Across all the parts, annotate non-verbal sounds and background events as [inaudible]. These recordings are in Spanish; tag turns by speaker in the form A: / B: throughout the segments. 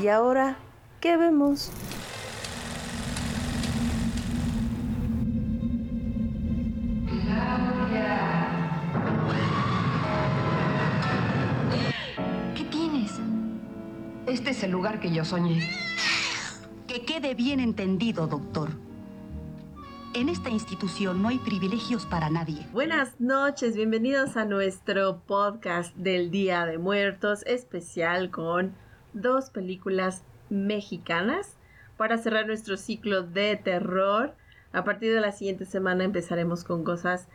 A: ¿Y ahora qué vemos?
B: ¿Qué tienes? Este es el lugar que yo soñé.
C: Que quede bien entendido, doctor. En esta institución no hay privilegios para nadie.
A: Buenas noches, bienvenidos a nuestro podcast del Día de Muertos especial con dos películas mexicanas para cerrar nuestro ciclo de terror. A partir de la siguiente semana empezaremos con cosas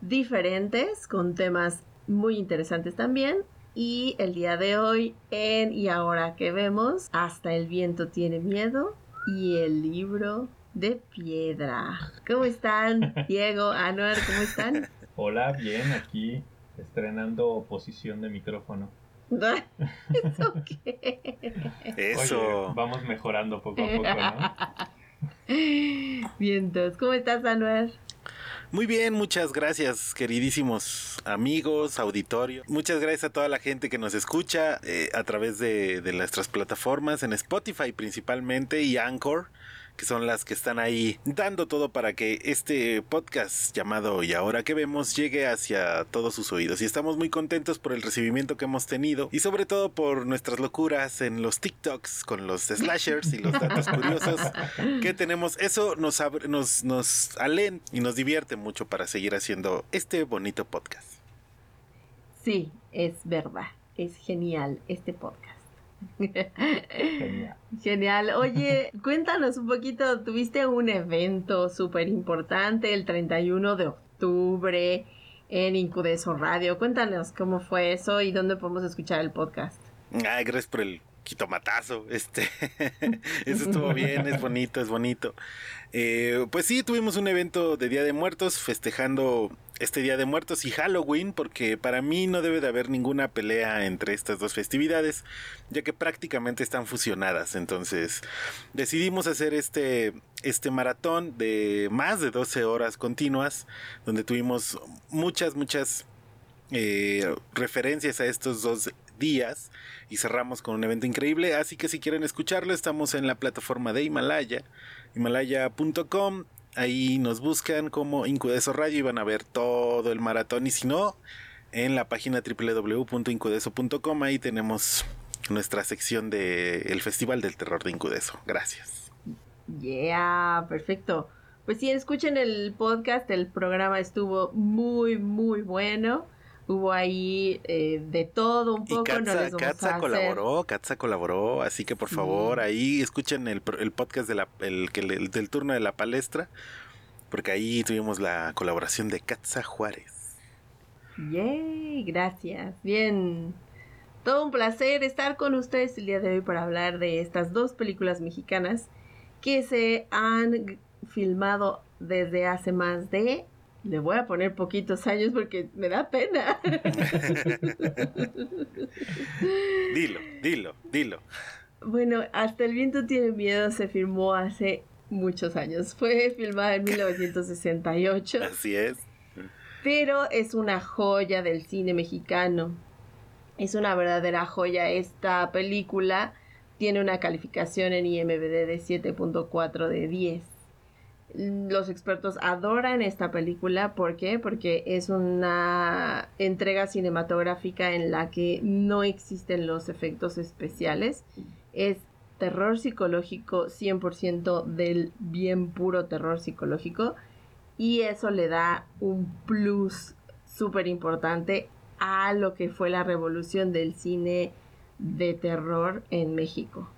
A: diferentes, con temas muy interesantes también. Y el día de hoy en Y ahora que vemos, hasta el viento tiene miedo y el libro de piedra. ¿Cómo están? [laughs] Diego, Anuar, ¿cómo están?
D: Hola, bien, aquí estrenando posición de micrófono. [laughs]
A: ¿Eso qué?
E: Eso.
D: Oye, vamos mejorando poco a poco, ¿no? [laughs]
A: Bien, entonces, ¿cómo estás, Anuar?
E: Muy bien, muchas gracias, queridísimos amigos, auditorio. Muchas gracias a toda la gente que nos escucha eh, a través de, de nuestras plataformas, en Spotify principalmente y Anchor, que son las que están ahí dando todo para que este podcast llamado Y ahora que vemos llegue hacia todos sus oídos. Y estamos muy contentos por el recibimiento que hemos tenido y sobre todo por nuestras locuras en los TikToks con los slashers y los datos [laughs] curiosos que tenemos. Eso nos, abre- nos, nos alenta y nos divierte mucho para seguir haciendo este bonito podcast.
A: Sí, es verdad. Es genial este podcast.
D: Genial.
A: Genial. Oye, [laughs] cuéntanos un poquito. Tuviste un evento súper importante el 31 de octubre en Incudeso Radio. Cuéntanos cómo fue eso y dónde podemos escuchar el podcast.
E: Ay, gracias por el quitomatazo. Este, [laughs] eso estuvo bien, es bonito, es bonito. Eh, pues sí, tuvimos un evento de Día de Muertos festejando este Día de Muertos y Halloween, porque para mí no debe de haber ninguna pelea entre estas dos festividades, ya que prácticamente están fusionadas. Entonces decidimos hacer este, este maratón de más de 12 horas continuas, donde tuvimos muchas, muchas eh, referencias a estos dos días y cerramos con un evento increíble. Así que si quieren escucharlo, estamos en la plataforma de Himalaya, himalaya.com. Ahí nos buscan como Incudeso Radio y van a ver todo el maratón. Y si no, en la página www.incudeso.com, ahí tenemos nuestra sección de el Festival del Terror de Incudeso. Gracias.
A: Yeah, perfecto. Pues sí, escuchen el podcast, el programa estuvo muy, muy bueno. Hubo ahí eh, de todo un
E: Y
A: poco. no
E: Katza, colaboró, Katza colaboró, así que por favor ahí escuchen el, el podcast de la, el, el del turno de la palestra, porque ahí tuvimos la colaboración de Katza Juárez.
A: Yay, gracias. Bien. Todo un placer estar con ustedes el día de hoy para hablar de estas dos películas mexicanas que se han filmado desde hace más de... Le voy a poner poquitos años porque me da pena. [laughs]
E: Dilo, dilo, dilo.
A: bueno, Hasta el viento tiene miedo se filmó hace muchos años. Fue filmada en 1968.
E: Así es.
A: pero es una joya del cine mexicano. Es una verdadera joya. Esta película tiene una calificación en IMDb de 7.4 de 10. Los expertos adoran esta película, ¿por qué? Porque es una entrega cinematográfica en la que no existen los efectos especiales. Es terror psicológico 100% del bien puro terror psicológico y eso le da un plus súper importante a lo que fue la revolución del cine de terror en México.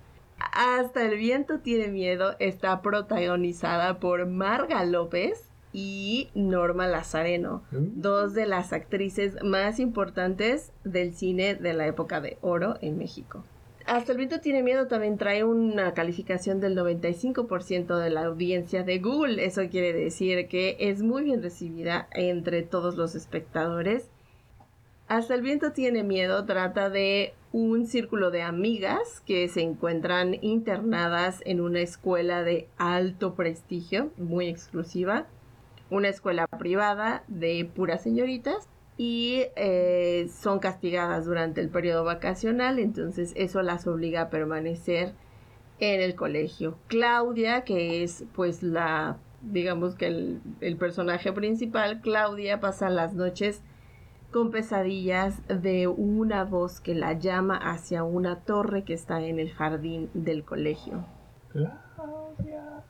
A: Hasta el viento tiene miedo está protagonizada por Marga López y Norma Lazareno, dos de las actrices más importantes del cine de la época de oro en México. Hasta el viento tiene miedo también trae una calificación del 95% de la audiencia de Google. Eso quiere decir que es muy bien recibida entre todos los espectadores. Hasta el viento tiene miedo trata de un círculo de amigas que se encuentran internadas en una escuela de alto prestigio, muy exclusiva, una escuela privada de puras señoritas y eh, son castigadas durante el periodo vacacional, entonces eso las obliga a permanecer en el colegio. Claudia, que es pues la, digamos que el, el personaje principal, Claudia pasa las noches con pesadillas de una voz que la llama hacia una torre que está en el jardín del colegio.
D: Claudia.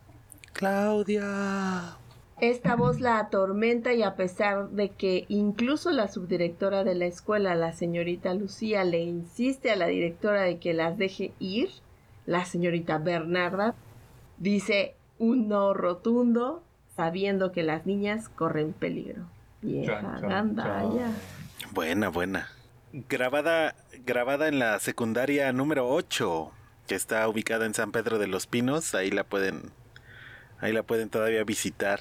E: Claudia.
A: Esta voz la atormenta y a pesar de que incluso la subdirectora de la escuela, la señorita Lucía, le insiste a la directora de que las deje ir, la señorita Bernarda dice un no rotundo, sabiendo que las niñas corren peligro. Vieja.
E: Buena, buena. Grabada, grabada en la secundaria número 8, que está ubicada en San Pedro de los Pinos, ahí la pueden, ahí la pueden todavía visitar.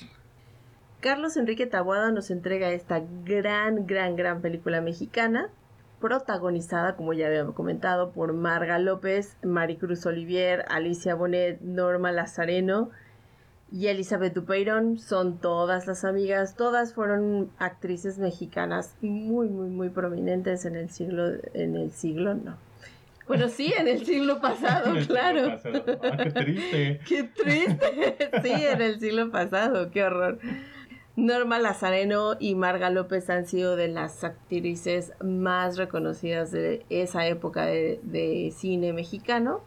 A: Carlos Enrique Taboada nos entrega esta gran, gran, gran película mexicana, protagonizada, como ya habíamos comentado, por Marga López, Maricruz Olivier, Alicia Bonet, Norma Lazareno y Elizabeth Dupeirón. Son todas las amigas, todas fueron actrices mexicanas muy, muy, muy prominentes en el siglo, en el siglo, no. Bueno, sí, en el siglo [laughs] pasado,
D: siglo
A: claro.
D: pasado. Ah, qué triste. [laughs]
A: Qué triste. [laughs] Sí, en el siglo pasado, qué horror. Norma Lazareno y Marga López han sido de las actrices más reconocidas de esa época de, de cine mexicano.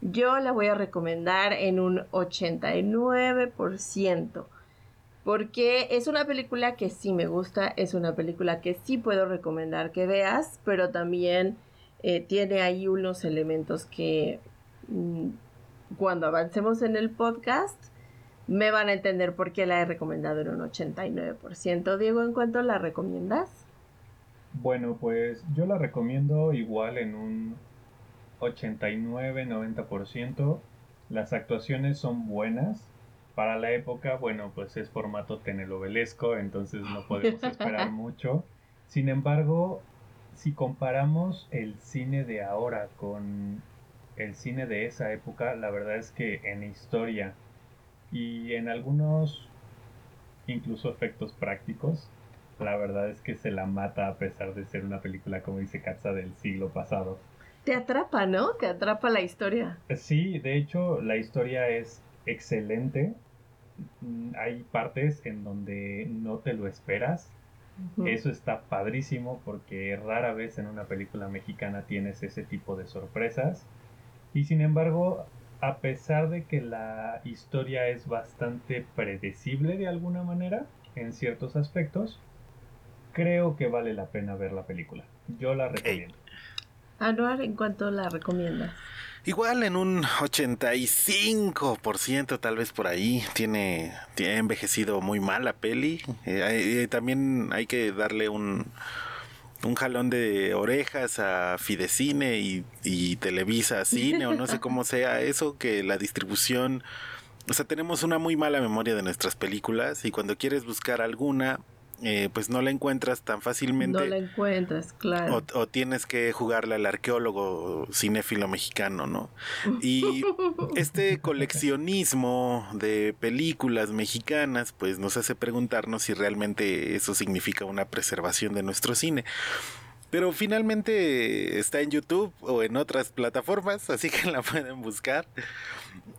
A: Yo la voy a recomendar en un 89%. Porque es una película que sí me gusta, es una película que sí puedo recomendar que veas, pero también eh, tiene ahí unos elementos que mm, cuando avancemos en el podcast me van a entender por qué la he recomendado en un 89%. Diego, ¿en cuánto la recomiendas?
D: Bueno, pues yo la recomiendo igual en un 89-90%. Las actuaciones son buenas. Para la época, bueno, pues es formato telenovelesco, entonces no podemos [laughs] esperar mucho. Sin embargo, si comparamos el cine de ahora con el cine de esa época, la verdad es que en historia y en algunos incluso efectos prácticos, la verdad es que se la mata a pesar de ser una película, como dice Katza, del siglo pasado.
A: Te atrapa, ¿no? Te atrapa la historia.
D: Sí, de hecho la historia es excelente. Mm, Hay partes en donde no te lo esperas. Eso está padrísimo porque rara vez en una película mexicana tienes ese tipo de sorpresas. Y sin embargo, a pesar de que la historia es bastante predecible de alguna manera en ciertos aspectos, creo que vale la pena ver la película. Yo la recomiendo.
A: Anuar, ¿en cuánto la recomiendas?
E: Igual en un 85% tal vez por ahí. Tiene, tiene envejecido muy mal la peli. Eh, eh, también hay que darle un, un jalón de orejas a Fidecine y, y Televisa Cine o no sé cómo [laughs] sea eso, que la distribución... O sea, tenemos una muy mala memoria de nuestras películas y cuando quieres buscar alguna, eh, pues no la encuentras tan fácilmente.
A: No la encuentras, claro.
E: O, o tienes que jugarle al arqueólogo cinéfilo mexicano, ¿no? Y [laughs] este coleccionismo de películas mexicanas, pues nos hace preguntarnos si realmente eso significa una preservación de nuestro cine. Pero finalmente está en YouTube o en otras plataformas, así que la pueden buscar.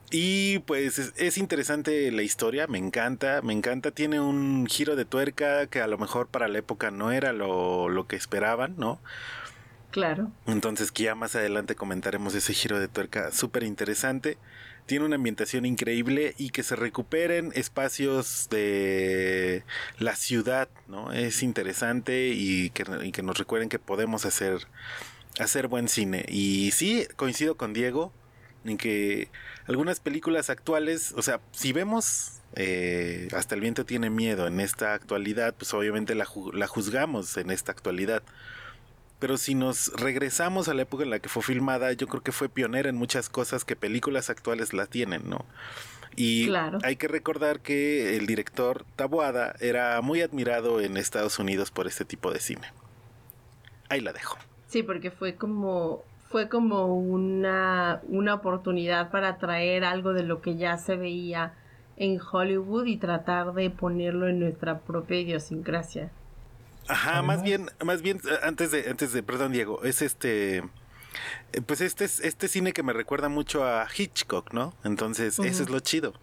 E: Y pues es, es interesante la historia, me encanta, me encanta, tiene un giro de tuerca que a lo mejor para la época no era lo, lo que esperaban, ¿no?
A: Claro.
E: Entonces que ya más adelante comentaremos ese giro de tuerca súper interesante. Tiene una ambientación increíble y que se recuperen espacios de la ciudad, ¿no? Es interesante y que, y que nos recuerden que podemos hacer, hacer buen cine. Y sí, coincido con Diego. En que algunas películas actuales, o sea, si vemos eh, hasta el viento tiene miedo en esta actualidad, pues obviamente la, la juzgamos en esta actualidad. Pero si nos regresamos a la época en la que fue filmada, yo creo que fue pionera en muchas cosas que películas actuales la tienen, ¿no? Y hay que recordar que el director Taboada era muy admirado en Estados Unidos por este tipo de cine. Ahí la dejo.
A: Sí, porque fue como fue como una, una oportunidad para traer algo de lo que ya se veía en Hollywood y tratar de ponerlo en nuestra propia idiosincrasia.
E: Ajá, más bien, más bien, eh, antes de, antes de, perdón Diego, es este, eh, pues este es este cine que me recuerda mucho a Hitchcock, ¿no? Entonces, eso es lo chido.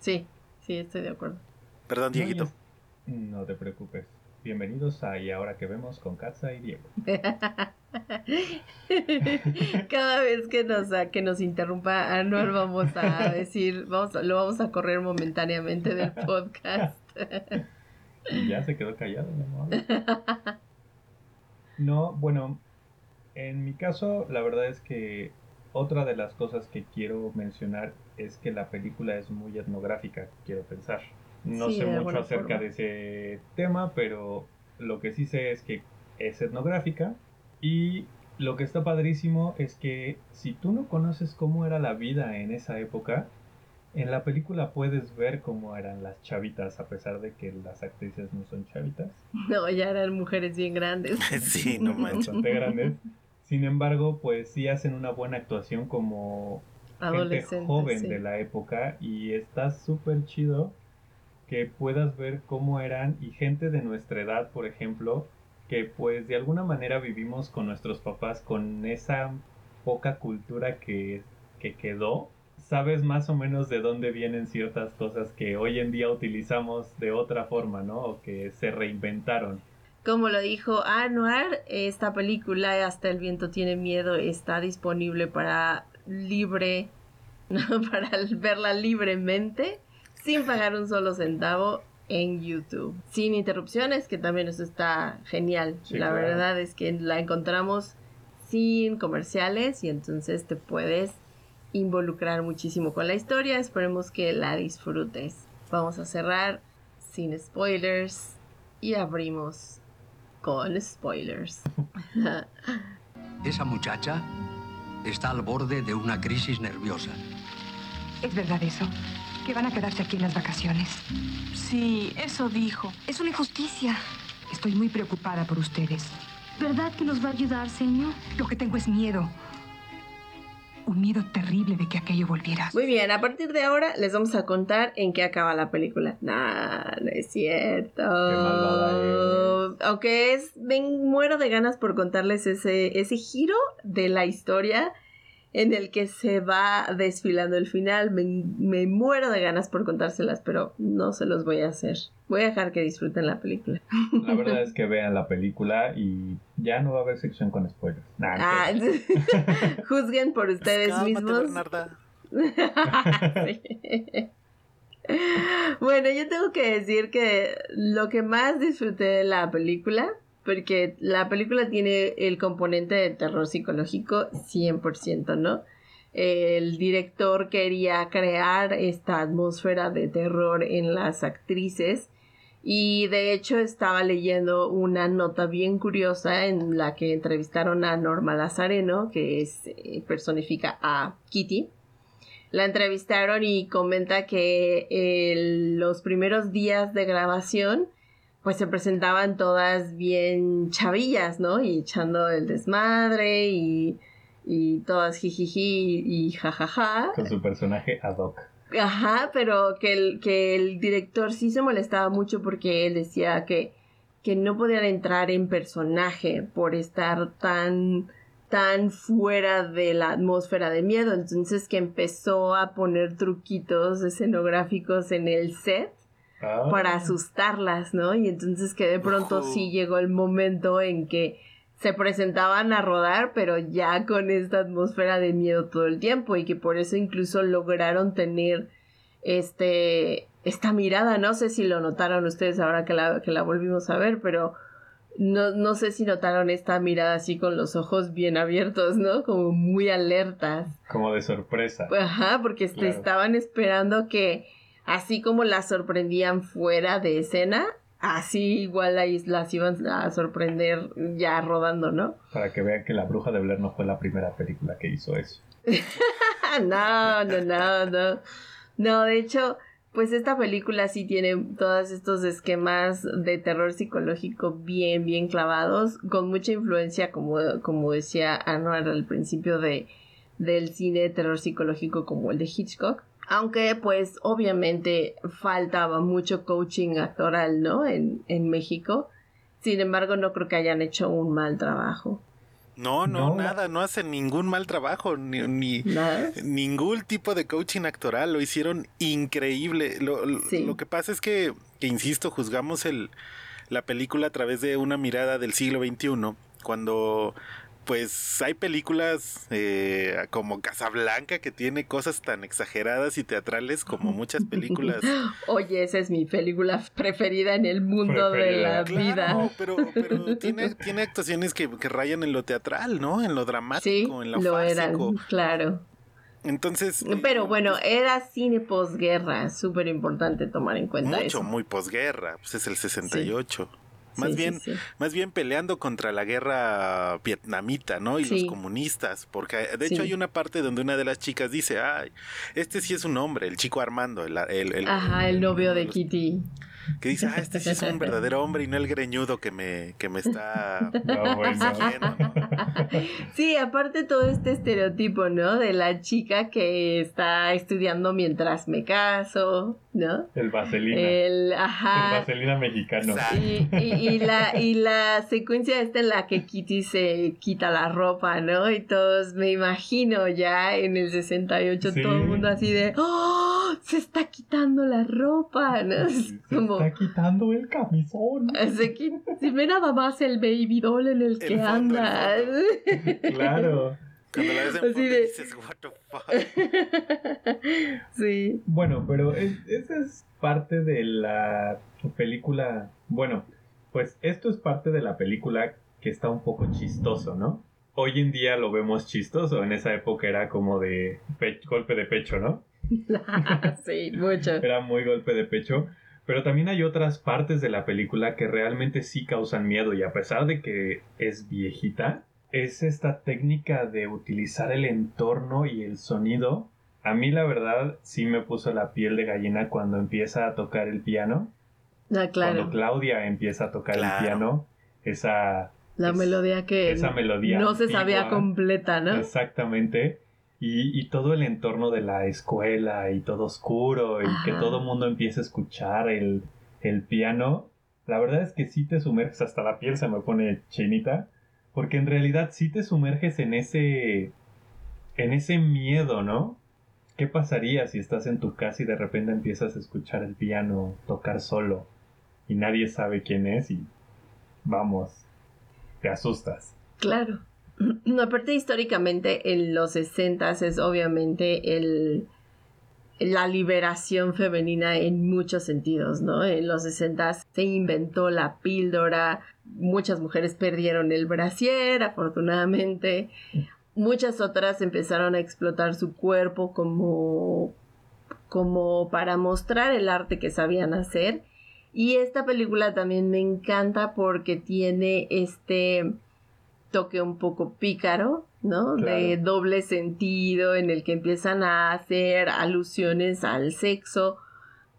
A: Sí, sí, estoy de acuerdo.
E: Perdón, Dieguito.
D: No, te preocupes. Bienvenidos a Y ahora que vemos con Katza y Diego. [laughs]
A: Cada vez que nos, que nos interrumpa Anuel vamos a decir, vamos, lo vamos a correr momentáneamente del [laughs] podcast.
D: Y ya se quedó callado, mi amor. No, bueno, en mi caso, la verdad es que otra de las cosas que quiero mencionar es que la película es muy etnográfica, quiero pensar. No sé mucho acerca de ese tema, pero lo que sí sé es que es etnográfica y lo que está padrísimo es que si tú no conoces cómo era la vida en esa época, en la película puedes ver cómo eran las chavitas, a pesar de que las actrices no son chavitas. [laughs]
A: No, ya eran mujeres bien grandes. [laughs]
E: sí, no [laughs] manches.
D: Bastante grandes. Sin embargo, pues sí hacen una buena actuación como gente joven de la época y está súper chido que puedas ver cómo eran y gente de nuestra edad, por ejemplo, que pues de alguna manera vivimos con nuestros papás con esa poca cultura que, que quedó sabes más o menos de dónde vienen ciertas cosas que hoy en día utilizamos de otra forma, ¿no? O que se reinventaron.
A: Como lo dijo Anuar, esta película Hasta el viento tiene miedo está disponible para libre, [laughs] para verla libremente, sin pagar un solo centavo en YouTube. Sin interrupciones, que también eso está genial. la verdad es que la encontramos sin comerciales y entonces te puedes involucrar muchísimo con la historia. Esperemos que la disfrutes. Vamos a cerrar sin spoilers y abrimos con spoilers. [laughs]
F: Esa muchacha está al borde de una crisis nerviosa.
B: ¿Es verdad eso? ¿Que van a quedarse aquí en las vacaciones?
G: Sí, eso dijo.
B: Es una injusticia. Estoy muy preocupada por ustedes.
G: ¿Verdad que nos va a ayudar, señor?
B: Lo que tengo es miedo un miedo terrible de que aquello volviera.
A: Muy bien, a partir de ahora les vamos a contar en qué acaba la película. Nah, no es cierto. Aunque es, ven, muero de ganas por contarles ese, ese giro de la historia en el que se va desfilando el final. Me, muero de ganas por contárselas, pero no se los voy a hacer. Voy a dejar que disfruten la película.
D: La verdad es que [laughs] vean la película y ya no va a haber sección con spoilers.
A: Ah, [laughs] juzguen por ustedes mismos. [laughs] Bueno, yo tengo que decir que lo que más disfruté de la película porque la película tiene el componente de terror psicológico 100%, ¿no? El director quería crear esta atmósfera de terror en las actrices y de hecho estaba leyendo una nota bien curiosa en la que entrevistaron a Norma Lazareno, que es, eh, personifica a Kitty. La entrevistaron y comenta que los primeros días de grabación pues se presentaban todas bien chavillas, ¿no? Y echando el desmadre y, y todas jijiji y jajaja.
D: Con su personaje ad hoc.
A: Ajá, pero que el, que el director sí se molestaba mucho porque él decía que, que no podían entrar en personaje por estar tan tan fuera de la atmósfera de miedo, entonces que empezó a poner truquitos escenográficos en el set Ah. para asustarlas, ¿no? Y entonces que de pronto sí llegó el momento en que se presentaban a rodar, pero ya con esta atmósfera de miedo todo el tiempo y que por eso incluso lograron tener este esta mirada, no sé si lo notaron ustedes ahora que la, que la volvimos a ver, pero no, no sé si notaron esta mirada así con los ojos bien abiertos, ¿no? Como muy alertas.
D: Como de sorpresa.
A: Ajá, porque
D: Claro.
A: estaban esperando que, así como las sorprendían fuera de escena, así igual ahí las iban a sorprender ya rodando, ¿no? [laughs]
D: Para que vean que La Bruja de Blair no fue la primera película que hizo eso.
A: no, no, no, no. No, de hecho, pues esta película sí tiene todos estos esquemas de terror psicológico bien, bien clavados, con mucha influencia, como, como decía Anwar al principio, de, del cine de terror psicológico como el de Hitchcock. Aunque, pues, obviamente faltaba mucho coaching actoral, ¿no? En, en México. Sin embargo, no creo que hayan hecho un mal trabajo.
E: No, no,
D: No.
E: nada, no hacen ningún mal trabajo, ni, ni- ningún tipo de coaching actoral, lo hicieron increíble. Lo, lo-
A: Sí.
E: lo que pasa es que, que, insisto, juzgamos el, la película a través de una mirada del siglo XXI, cuando pues hay películas eh, como Casablanca que tiene cosas tan exageradas y teatrales como muchas películas. [laughs]
A: Oye, esa es mi película preferida en el mundo de la vida.
E: Pero, pero tiene, tiene actuaciones que, que rayan en lo teatral, ¿no? En lo dramático,
A: Sí,
E: en lo,
A: lo eran, claro.
E: Entonces. eh,
A: Pero bueno, era cine posguerra, súper importante tomar en cuenta
E: mucho,
A: eso.
E: muy posguerra, pues es el 68. Más
A: Sí,
E: bien,
A: sí, sí.
E: más bien peleando contra la guerra vietnamita, ¿no? Y los comunistas, porque de hecho hay una parte donde una de las chicas dice, ay, este sí es un hombre, el chico Armando, el, el, el-
A: Ajá, el novio de
E: los-
A: Kitty.
E: Que dice, ah, este sí es un verdadero hombre y no el greñudo que me, que me está [laughs]
D: No, bueno.
E: persiguiendo, ¿no?
A: Sí, aparte todo este estereotipo, ¿no? De la chica que está estudiando mientras me caso, ¿no?
D: El Vaselina.
A: El.
D: Vaselina mexicano.
A: Y, y- y la, y la secuencia esta en la que Kitty se quita la ropa, ¿no? Y todos, me imagino ya en el 68,
D: Sí.
A: todo el mundo así de, ¡Oh! Se está quitando la ropa, ¿no? Es
D: Se está quitando el camisón.
A: se si ve nada más el baby doll en el que
E: fondo, el
A: anda. [laughs]
D: Claro.
E: Cuando la ves en fondo
A: de-
E: dices, what the fuck. [laughs]
A: sí.
D: Bueno, pero es- esa es parte de la película. Bueno, pues esto es parte de la película que está un poco chistoso, ¿no? Hoy en día lo vemos chistoso. En esa época era como de pe- golpe de pecho, ¿no? [laughs]
A: sí, mucho.
D: Era muy golpe de pecho. Pero también hay otras partes de la película que realmente sí causan miedo y a pesar de que es viejita, es esta técnica de utilizar el entorno y el sonido. A mí la verdad sí me puso la piel de gallina cuando empieza a tocar el piano.
A: Ah,
D: Cuando
A: claro.
D: Claudia empieza a tocar
E: Claro.
D: el piano. Esa...
A: La
D: es-
A: melodía que
D: esa melodía
A: no se sabía completa, ¿no?
D: Exactamente. Y, y todo el entorno de la escuela y todo oscuro y que todo el mundo empiece a escuchar el, el piano. La verdad es que sí te sumerges, hasta la piel se me pone chinita, porque en realidad sí te sumerges en ese, en ese miedo, ¿no? ¿Qué pasaría si estás en tu casa y de repente empiezas a escuchar el piano tocar solo y nadie sabe quién es y vamos, te asustas.
A: Claro. No, aparte históricamente en los 60 es obviamente el la liberación femenina en muchos sentidos, ¿no? En los 60 se inventó la píldora, muchas mujeres perdieron el brasier, afortunadamente. Muchas otras empezaron a explotar su cuerpo como como para mostrar el arte que sabían hacer. Y esta película también me encanta porque tiene este toque un poco pícaro, ¿no? De doble sentido en el que empiezan a hacer alusiones al sexo,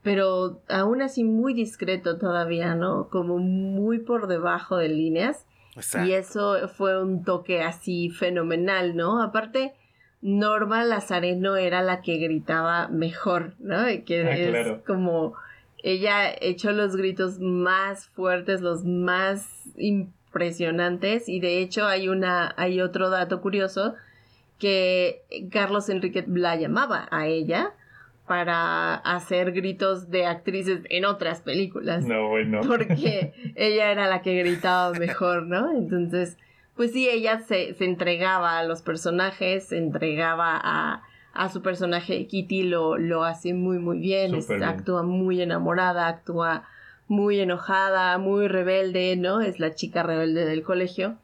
A: pero aún así muy discreto todavía, ¿no? Como muy por debajo de líneas.
E: Exacto.
A: Y eso fue un toque así fenomenal, ¿no? Aparte, Norma Lazareno era la que gritaba mejor, ¿no? Que
D: Ah,
A: es
D: claro.
A: como ella echó los gritos más fuertes, los más impresionantes y de hecho hay una hay otro dato curioso que Carlos Enrique la llamaba a ella para hacer gritos de actrices en otras películas
D: No, bueno. [laughs]
A: porque ella era la que gritaba mejor, ¿no? Entonces, pues sí, ella se, se entregaba a los personajes, se entregaba a, a su personaje. Kitty lo, lo hace muy, muy bien, es-
D: bien.
A: actúa muy enamorada, actúa muy enojada, muy rebelde, ¿no? Es la chica rebelde del colegio.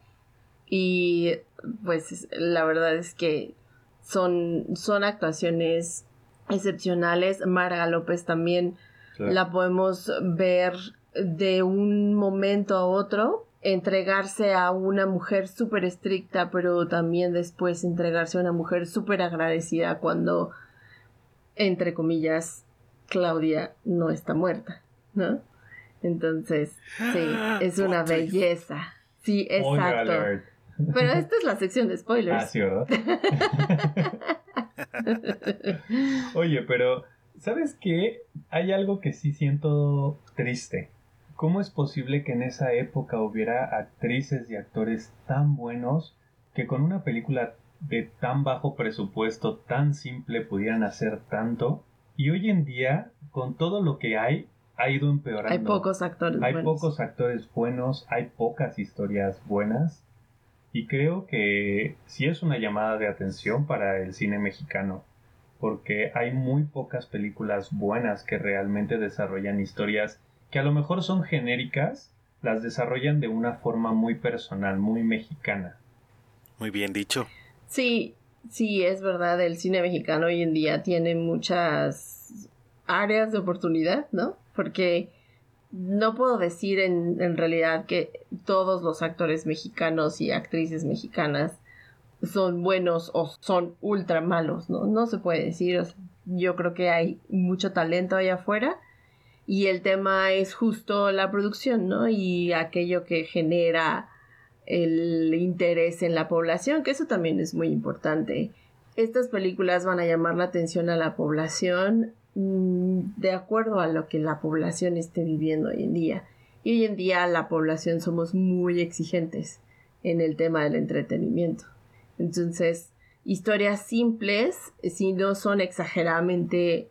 A: Y pues la verdad es que son, son actuaciones excepcionales. Marga López también la podemos ver de un momento a otro entregarse a una mujer súper estricta, pero también después entregarse a una mujer súper agradecida cuando, entre comillas, Claudia no está muerta, ¿no? Entonces, sí, es una belleza. Sí, exacto. Pero esta es la sección de spoilers.
D: Ah, sí, ¿verdad? [laughs] Oye, pero ¿sabes qué? Hay algo que sí siento triste. ¿Cómo es posible que en esa época hubiera actrices y actores tan buenos que con una película de tan bajo presupuesto, tan simple, pudieran hacer tanto? Y hoy en día, con todo lo que hay, ha ido empeorando.
A: Hay pocos actores
D: hay
A: buenos.
D: pocos actores buenos, hay pocas historias buenas. Y creo que sí es una llamada de atención para el cine mexicano, porque hay muy pocas películas buenas que realmente desarrollan historias que a lo mejor son genéricas, las desarrollan de una forma muy personal, muy mexicana.
E: Muy bien dicho.
A: Sí, sí, es verdad, el cine mexicano hoy en día tiene muchas áreas de oportunidad, ¿no? Porque no puedo decir en, en realidad que todos los actores mexicanos y actrices mexicanas son buenos o son ultra malos, ¿no? No se puede decir. Yo creo que hay mucho talento allá afuera y el tema es justo la producción, ¿no? Y aquello que genera el interés en la población, que eso también es muy importante. Estas películas van a llamar la atención a la población de acuerdo a lo que la población esté viviendo hoy en día. Y hoy en día la población somos muy exigentes en el tema del entretenimiento. Entonces, historias simples, si no son exageradamente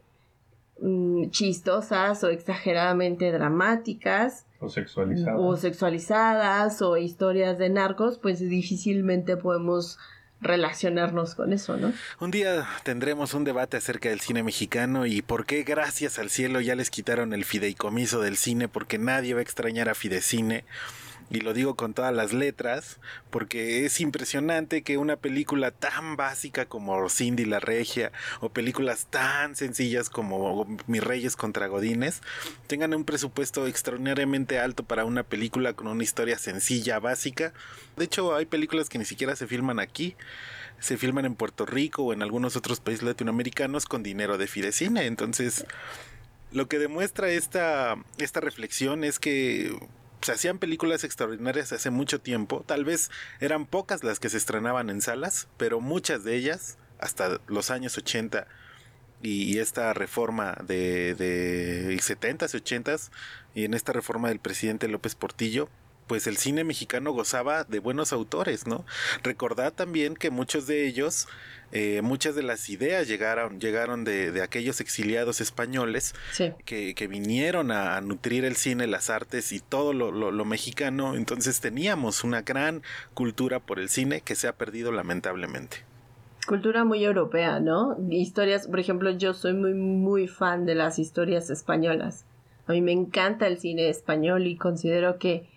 A: mm, chistosas o exageradamente dramáticas,
D: O sexualizadas.
A: o sexualizadas o historias de narcos, pues difícilmente podemos relacionarnos con eso, ¿no?
E: Un día tendremos un debate acerca del cine mexicano y por qué gracias al cielo ya les quitaron el fideicomiso del cine porque nadie va a extrañar a Fidecine. Y lo digo con todas las letras, porque es impresionante que una película tan básica como Cindy la Regia o películas tan sencillas como Mis Reyes contra Godines tengan un presupuesto extraordinariamente alto para una película con una historia sencilla, básica. De hecho, hay películas que ni siquiera se filman aquí se filman en Puerto Rico o en algunos otros países latinoamericanos con dinero de Fidecine. Entonces, lo que demuestra esta, esta reflexión es que se hacían películas extraordinarias hace mucho tiempo. Tal vez eran pocas las que se estrenaban en salas, pero muchas de ellas, hasta los años 80 y esta reforma de, de 70s y 80s, y en esta reforma del presidente López Portillo, pues el cine mexicano gozaba de buenos autores, ¿no? Recordad también que muchos de ellos, eh, muchas de las ideas llegaron, llegaron de, de aquellos exiliados españoles
A: Sí.
E: que, que vinieron a, a nutrir el cine, las artes y todo lo, lo- lo mexicano. Entonces teníamos una gran cultura por el cine que se ha perdido lamentablemente.
A: Cultura muy europea, ¿no? Historias, por ejemplo, yo soy muy, muy fan de las historias españolas. A mí me encanta el cine español y considero que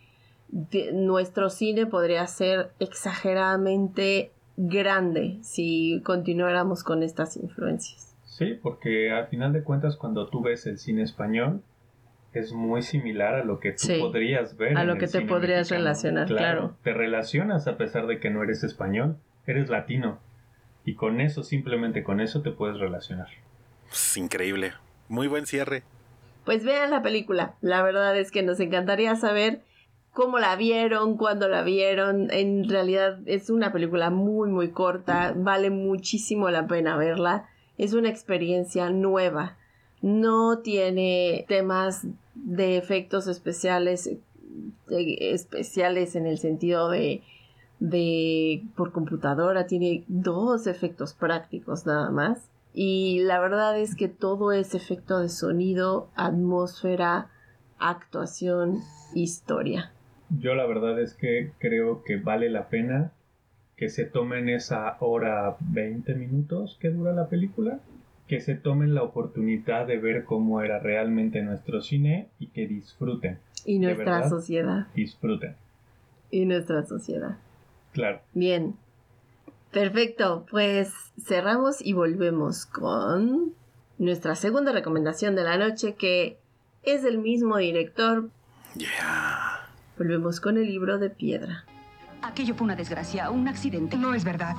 A: de- nuestro cine podría ser exageradamente grande si continuáramos con estas influencias.
D: Sí, porque al final de cuentas cuando tú ves el cine español es muy similar a lo que tú
A: Sí,
D: podrías ver.
A: a
D: en
A: lo
D: el
A: que te
D: cine
A: podrías
D: mexicano.
A: relacionar, claro.
D: Te relacionas a pesar de que no eres español, eres latino. Y con eso, simplemente con eso te puedes relacionar.
E: Es increíble. Muy buen cierre.
A: Pues vean la película. La verdad es que nos encantaría saber cómo la vieron, cuándo la vieron. En realidad es una película muy, muy corta. Vale muchísimo la pena verla. Es una experiencia nueva. No tiene temas de efectos especiales eh, especiales en el sentido de de por computadora tiene dos efectos prácticos nada más y la verdad es que todo es efecto de sonido, atmósfera, actuación, historia.
D: Yo la verdad es que creo que vale la pena que se tomen esa hora 20 minutos que dura la película que se tomen la oportunidad de ver cómo era realmente nuestro cine y que disfruten.
A: Y nuestra
D: verdad.
A: sociedad.
D: Disfruten.
A: Y nuestra sociedad.
D: Claro.
A: Bien. Perfecto. Pues cerramos y volvemos con nuestra segunda recomendación de la noche que es del mismo director.
E: Yeah.
A: Volvemos con el libro de piedra.
C: Aquello fue una desgracia, un accidente.
B: No es verdad.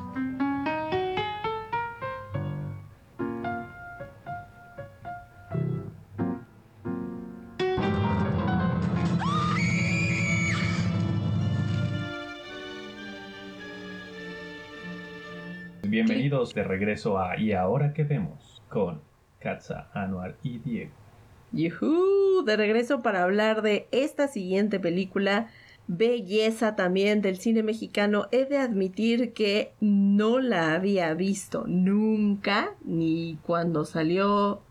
D: Bienvenidos de regreso a Y ahora que vemos con Katza, Anuar y Diego.
A: ¡Yujú! De regreso para hablar de esta siguiente película, belleza también del cine mexicano. He de admitir que no la había visto nunca, ni cuando salió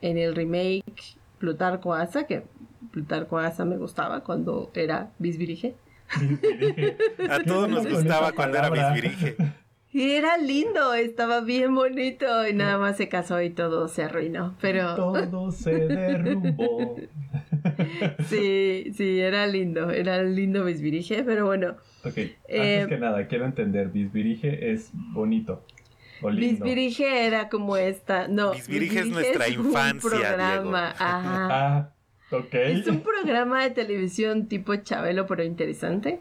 A: en el remake Plutarco Asa, que Plutarco Asa me gustaba cuando era bisbirige. [laughs]
E: A todos nos gustaba cuando era bisbirige.
A: Y era lindo, estaba bien bonito y nada más se casó y todo se arruinó. Pero
D: Todo se derrumbó. [laughs]
A: sí, sí, era lindo, era lindo bisbirige, pero bueno,
D: Ok,
A: Eh,
D: antes que nada, quiero entender, bisbirige es bonito. O lindo.
A: bisbirige era como esta, no.
E: Bisbirige es nuestra
A: un
E: infancia,
A: programa,
E: Diego.
A: ajá. [laughs]
D: Ah, ok.
A: Es un programa de televisión tipo Chabelo, pero interesante.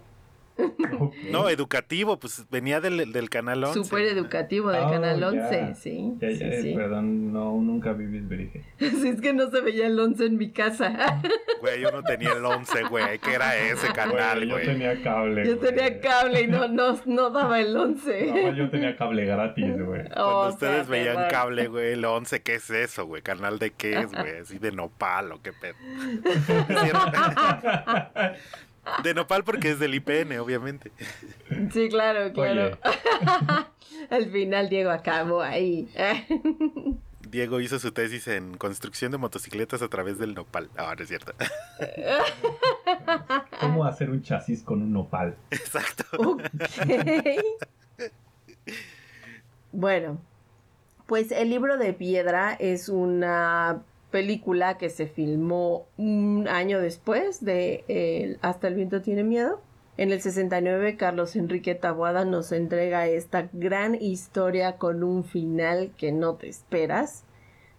E: No, educativo, pues venía del, del canal 11.
A: Súper educativo del
D: Oh,
A: Canal
D: ya.
A: 11, sí.
D: Ya,
A: sí,
D: ya,
A: sí.
D: Perdón, no, nunca vi bisbirige. [laughs]
A: Sí, es que no se veía el 11 en mi casa. [laughs]
E: Güey, yo no tenía el 11, güey. ¿Qué era ese canal,
D: Güey, yo tenía cable.
A: Yo
D: güey.
A: tenía cable y no, [laughs] no, no daba el 11.
D: No, yo tenía cable gratis, güey.
E: Cuando
A: Oh,
E: ustedes
A: qué
E: veían cable, güey, el 11, ¿qué es eso, güey? ¿Canal de qué es, güey? Así de nopal o qué pedo. De nopal porque es del IPN, obviamente.
A: Sí, claro, claro.
D: Oye, [laughs]
A: Al final Diego acabó ahí.
E: Diego hizo su tesis en construcción de motocicletas a través del nopal. Ah, no es cierto. [laughs]
D: ¿cómo hacer un chasis con un nopal?
E: Exacto.
A: Ok. [laughs] bueno, pues el libro de piedra es una película que se filmó un año después de eh, Hasta el viento tiene miedo. En el 69, Carlos Enrique Taboada nos entrega esta gran historia con un final que no te esperas.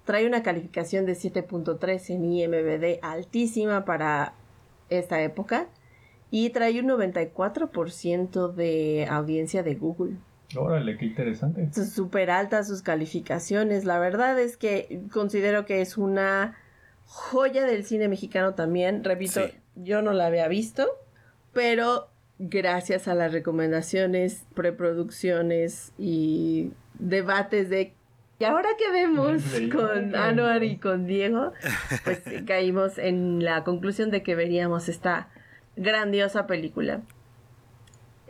A: Trae una calificación de 7.3 en IMBD altísima para esta época y trae un 94% de audiencia de Google.
D: Órale, qué interesante.
A: Súper altas sus calificaciones. La verdad es que considero que es una joya del cine mexicano también. Repito,
E: Sí.
A: yo no la había visto, pero gracias a las recomendaciones, preproducciones y debates de y ahora que vemos con Anuar y con Diego, pues [laughs] caímos en la conclusión de que veríamos esta grandiosa película.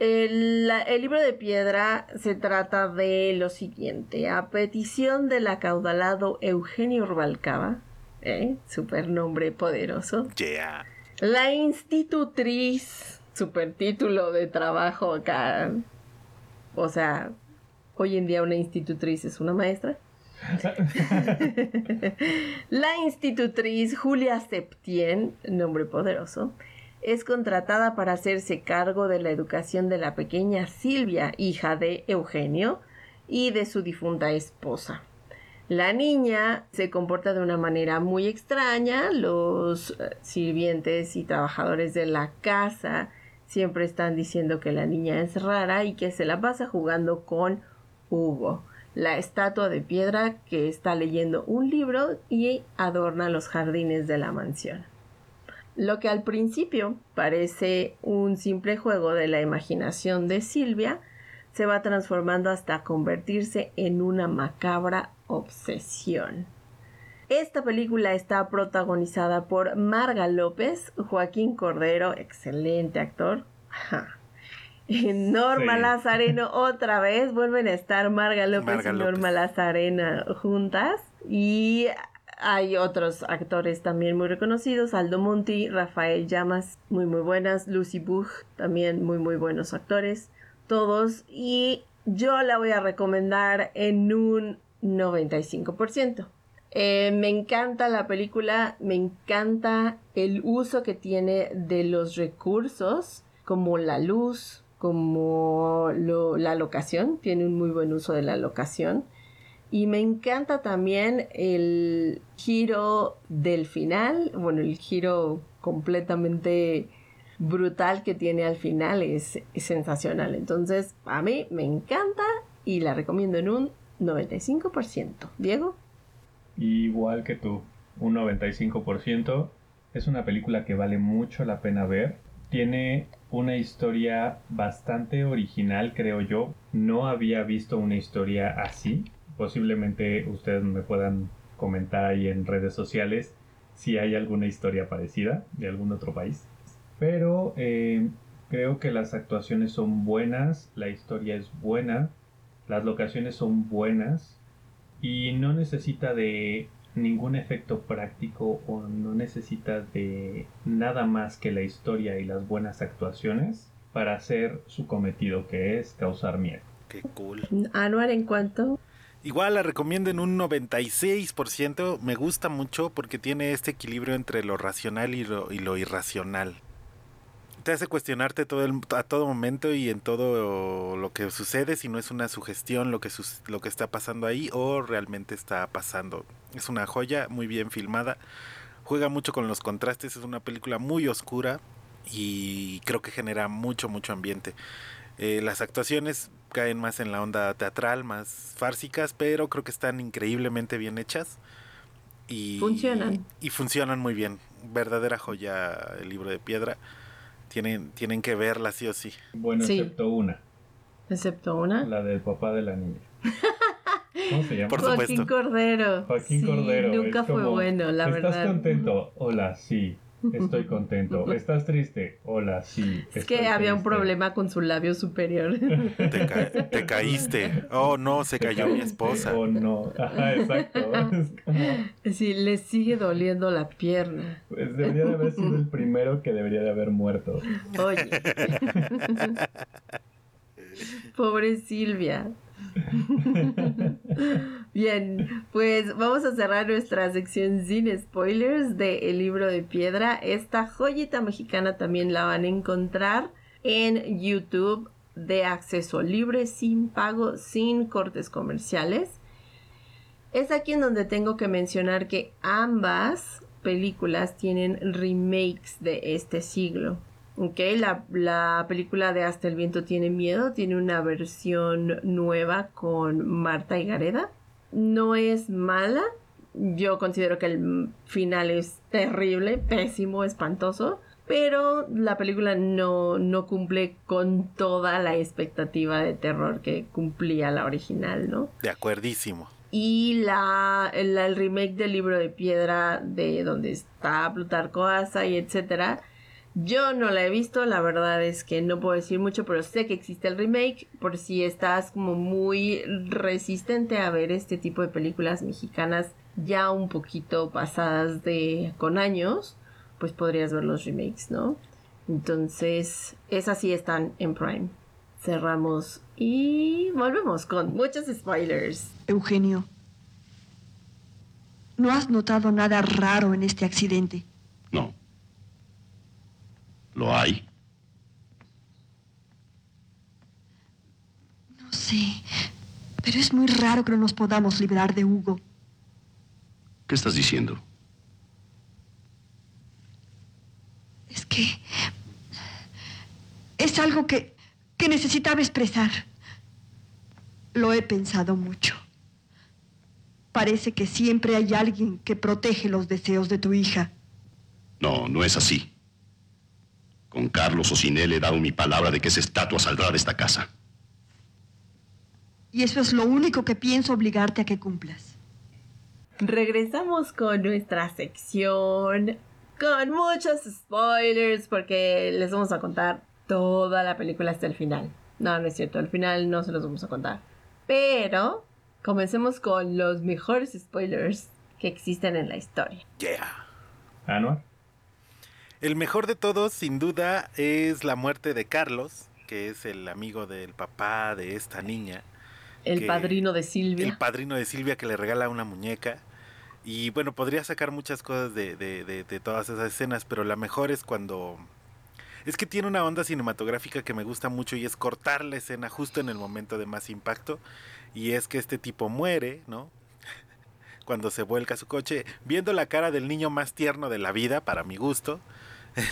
A: El, la- el libro de piedra se trata de lo siguiente. A petición del acaudalado Eugenio Rubalcaba, ¿eh? super nombre poderoso,
E: Yeah.
A: la institutriz, super título de trabajo acá. O sea, hoy en día una institutriz es una maestra. [laughs] [laughs] La institutriz Julia Septien, nombre poderoso, es contratada para hacerse cargo de la educación de la pequeña Silvia, hija de Eugenio, y de su difunta esposa. La niña se comporta de una manera muy extraña, los eh, sirvientes y trabajadores de la casa siempre están diciendo que la niña es rara y que se la pasa jugando con Hugo, la estatua de piedra que está leyendo un libro y adorna los jardines de la mansión. Lo que al principio parece un simple juego de la imaginación de Silvia, se va transformando hasta convertirse en una macabra obsesión. Esta película está protagonizada por Marga López, Joaquín Cordero, excelente actor. Ajá. Norma
D: Sí.
A: Lazareno [laughs] otra vez, vuelven a estar Marga López
E: Marga
A: y Norma
E: López.
A: Lazarena juntas. Y hay otros actores también muy reconocidos, Aldo Monti, Rafael Llamas, muy muy buenas, Lucy Buch, también muy muy buenos actores, todos. Y yo la voy a recomendar en un 95%. Eh, me encanta la película, me encanta el uso que tiene de los recursos, como la luz, como la locación, tiene un muy buen uso de la locación. Y me encanta también el giro del final, bueno, el giro completamente brutal que tiene al final es, sensacional. Entonces, a mí me encanta y la recomiendo en un 95%. Diego.
D: Igual que tú, un 95%. Es una película que vale mucho la pena ver. Tiene una historia bastante original, creo yo. No había visto una historia así. Posiblemente ustedes me puedan comentar ahí en redes sociales si hay alguna historia parecida de algún otro país. Pero eh, creo que las actuaciones son buenas, la historia es buena, las locaciones son buenas y no necesita de ningún efecto práctico o no necesita de nada más que la historia y las buenas actuaciones para hacer su cometido que es causar miedo.
E: Qué cool.
A: Anuar, ¿en cuánto?
E: Igual la recomiendo en un 96%. Me gusta mucho porque tiene este equilibrio entre lo racional y lo, irracional. Te hace cuestionarte todo el- a todo momento y en todo lo que sucede, si no es una sugestión lo que, sus- lo que está pasando ahí o realmente está pasando. Es una joya, muy bien filmada. Juega mucho con los contrastes, es una película muy oscura y creo que genera mucho, mucho ambiente. Eh, las actuaciones caen más en la onda teatral, más fársicas, pero creo que están increíblemente bien hechas. Y,
A: Funcionan.
E: Y funcionan muy bien. Verdadera joya el libro de piedra. Tienen, tienen que verla sí o sí.
D: Bueno,
A: Sí.
D: excepto una,
A: Excepto una.
D: la del papá de la niña. ¿Cómo se llama?
E: Por
A: Joaquín. Cordero.
D: Joaquín
A: Sí,
D: Cordero.
A: Nunca
D: es
A: fue
D: como,
A: bueno, la
D: ¿Estás
A: verdad.
D: contento? Hola, sí. Estoy contento. ¿Estás triste? Hola, sí.
A: Es que había un problema con su labio superior.
E: Te, ca- te caíste. Oh, no, se cayó mi esposa.
D: O no. Ajá, exacto. [laughs]
A: Sí, le sigue doliendo la pierna.
D: pues debería de haber sido el primero que debería de haber muerto.
A: Oye. [laughs] Pobre Silvia. [laughs] Bien, pues vamos a cerrar nuestra sección sin spoilers de El libro de piedra. Esta joyita mexicana también la van a encontrar en YouTube de acceso libre, sin pago, sin cortes comerciales. Es aquí en donde tengo que mencionar que ambas películas tienen remakes de este siglo. Ok, la, la película de Hasta el viento tiene miedo tiene una versión nueva con Marta y Gareda. No es mala. Yo considero que el final es terrible, pésimo, espantoso. Pero la película no, no cumple con toda la expectativa de terror que cumplía la original, ¿no?
E: De acuerdísimo.
A: Y la, la- el remake del libro de piedra de donde está Plutarco Asa y etcétera. Yo no la he visto, la verdad es que no puedo decir mucho, pero sé que existe el remake. Por si estás como muy resistente a ver este tipo de películas mexicanas ya un poquito pasadas de con años, pues podrías ver los remakes, ¿no? Entonces, esas sí están en Prime. Cerramos y volvemos con muchos spoilers.
H: Eugenio, ¿no has notado nada raro en este accidente?
I: No. Lo hay.
H: No sé, pero es muy raro que no nos podamos librar de Hugo.
I: ¿Qué estás diciendo?
H: Es que... Es algo que, que necesitaba expresar. Lo he pensado mucho. Parece que siempre hay alguien que protege los deseos de tu hija.
I: No, no es así. Con Carlos o sin él he dado mi palabra de que esa estatua saldrá de esta casa.
H: Y eso es lo único que pienso obligarte a que cumplas.
A: Regresamos con nuestra sección con muchos spoilers porque les vamos a contar toda la película hasta el final. No, no es cierto, al final no se los vamos a contar. Pero comencemos con los mejores spoilers que existen en la historia.
E: Yeah.
D: Anuar.
E: El mejor de todos, sin duda, es la muerte de Carlos, que es el amigo del papá de esta niña.
A: El
E: que-
A: padrino de Silvia.
E: El padrino de Silvia que le regala una muñeca. Y bueno, podría sacar muchas cosas de, de- de- de todas esas escenas, pero la mejor es cuando... Es que tiene una onda cinematográfica que me gusta mucho y es cortar la escena justo en el momento de más impacto. Y es que este tipo muere, ¿no? [laughs] Cuando se vuelca su coche, viendo la cara del niño más tierno de la vida, para mi gusto.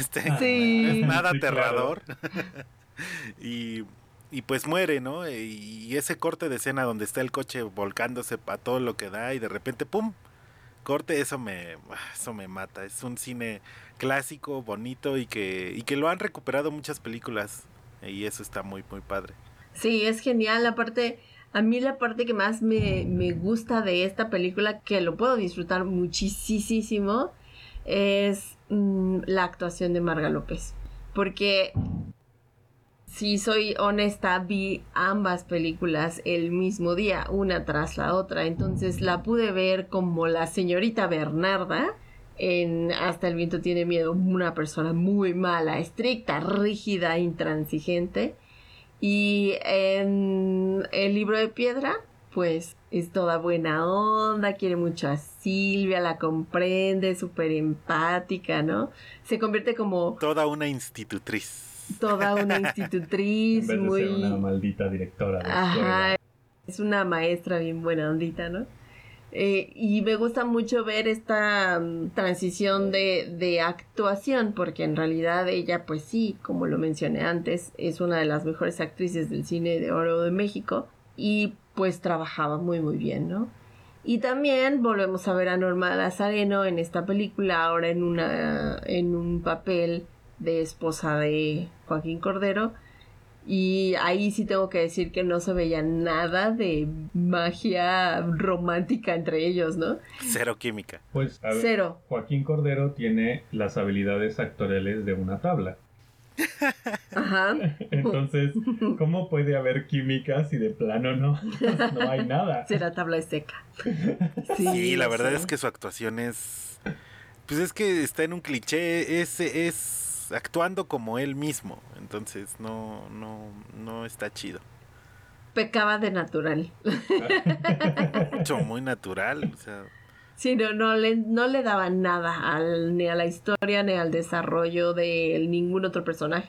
E: Este,
A: Sí.
E: no es nada aterrador. [laughs] y, y pues muere, ¿no? Y ese corte de escena donde está el coche volcándose a todo lo que da y de repente, ¡pum! Corte, eso me, eso me mata. Es un cine clásico, bonito y que, y que lo han recuperado muchas películas. Y eso está muy, muy padre.
A: Sí, es genial. Aparte, a mí la parte que más me, me gusta de esta película, que lo puedo disfrutar muchísimo, es mm, la actuación de Marga López. Porque, si soy honesta, vi ambas películas el mismo día, una tras la otra. Entonces la pude ver como la señorita Bernarda. En Hasta el viento tiene miedo, una persona muy mala, estricta, rígida, intransigente. Y en el libro de piedra, pues es toda buena onda, quiere mucho a Silvia, la comprende, súper empática, ¿no? Se convierte como
E: Toda una institutriz.
A: toda una [laughs]
D: En
A: institutriz,
D: vez de
A: muy...
D: ser una maldita directora de
A: Ajá,
D: escuela.
A: es una maestra bien buena ondita, ¿no? Eh, y me gusta mucho ver esta mm, transición de, de actuación, porque en realidad ella, pues sí, como lo mencioné antes, es una de las mejores actrices del cine de oro de México y pues trabajaba muy muy bien, ¿no? Y también volvemos a ver a Norma Lazareno en esta película, ahora en, una, en un papel de esposa de Joaquín Cordero. Y ahí sí tengo que decir que no se veía nada de magia romántica entre ellos, ¿no?
E: Cero química.
D: Pues, a ver,
A: Cero.
D: Joaquín Cordero tiene las habilidades actoriales de una tabla.
A: Ajá. [laughs]
D: Entonces, ¿cómo puede haber química si de plano no, [laughs] no hay nada?
A: Será tabla seca. [laughs]
E: Sí, la verdad es que su actuación es. Pues es que está en un cliché, es, es actuando como él mismo. Entonces no, no, no está chido.
A: Pecaba de natural.
E: Mucho, muy natural. O sea,
A: Sí, no, no, le, no le daba nada al, ni a la historia ni al desarrollo de ningún otro personaje.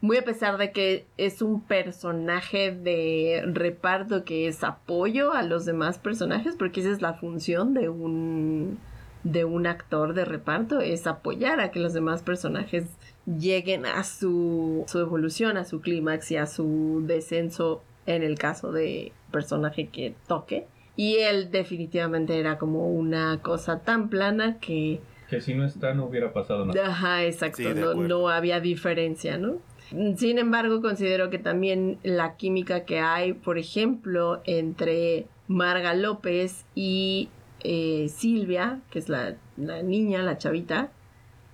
A: Muy a pesar de que es un personaje de reparto que es apoyo a los demás personajes, porque esa es la función de un de un actor de reparto, es apoyar a que los demás personajes lleguen a su, su evolución, a su clímax y a su descenso en el caso de personaje que toque. Y él definitivamente era como una cosa tan plana que...
D: Que si no está, no hubiera pasado nada.
A: Ajá, exacto,
E: Sí,
A: no, no había diferencia, ¿no? Sin embargo, considero que también la química que hay, por ejemplo, entre Marga López y eh, Silvia, que es la, la niña, la chavita,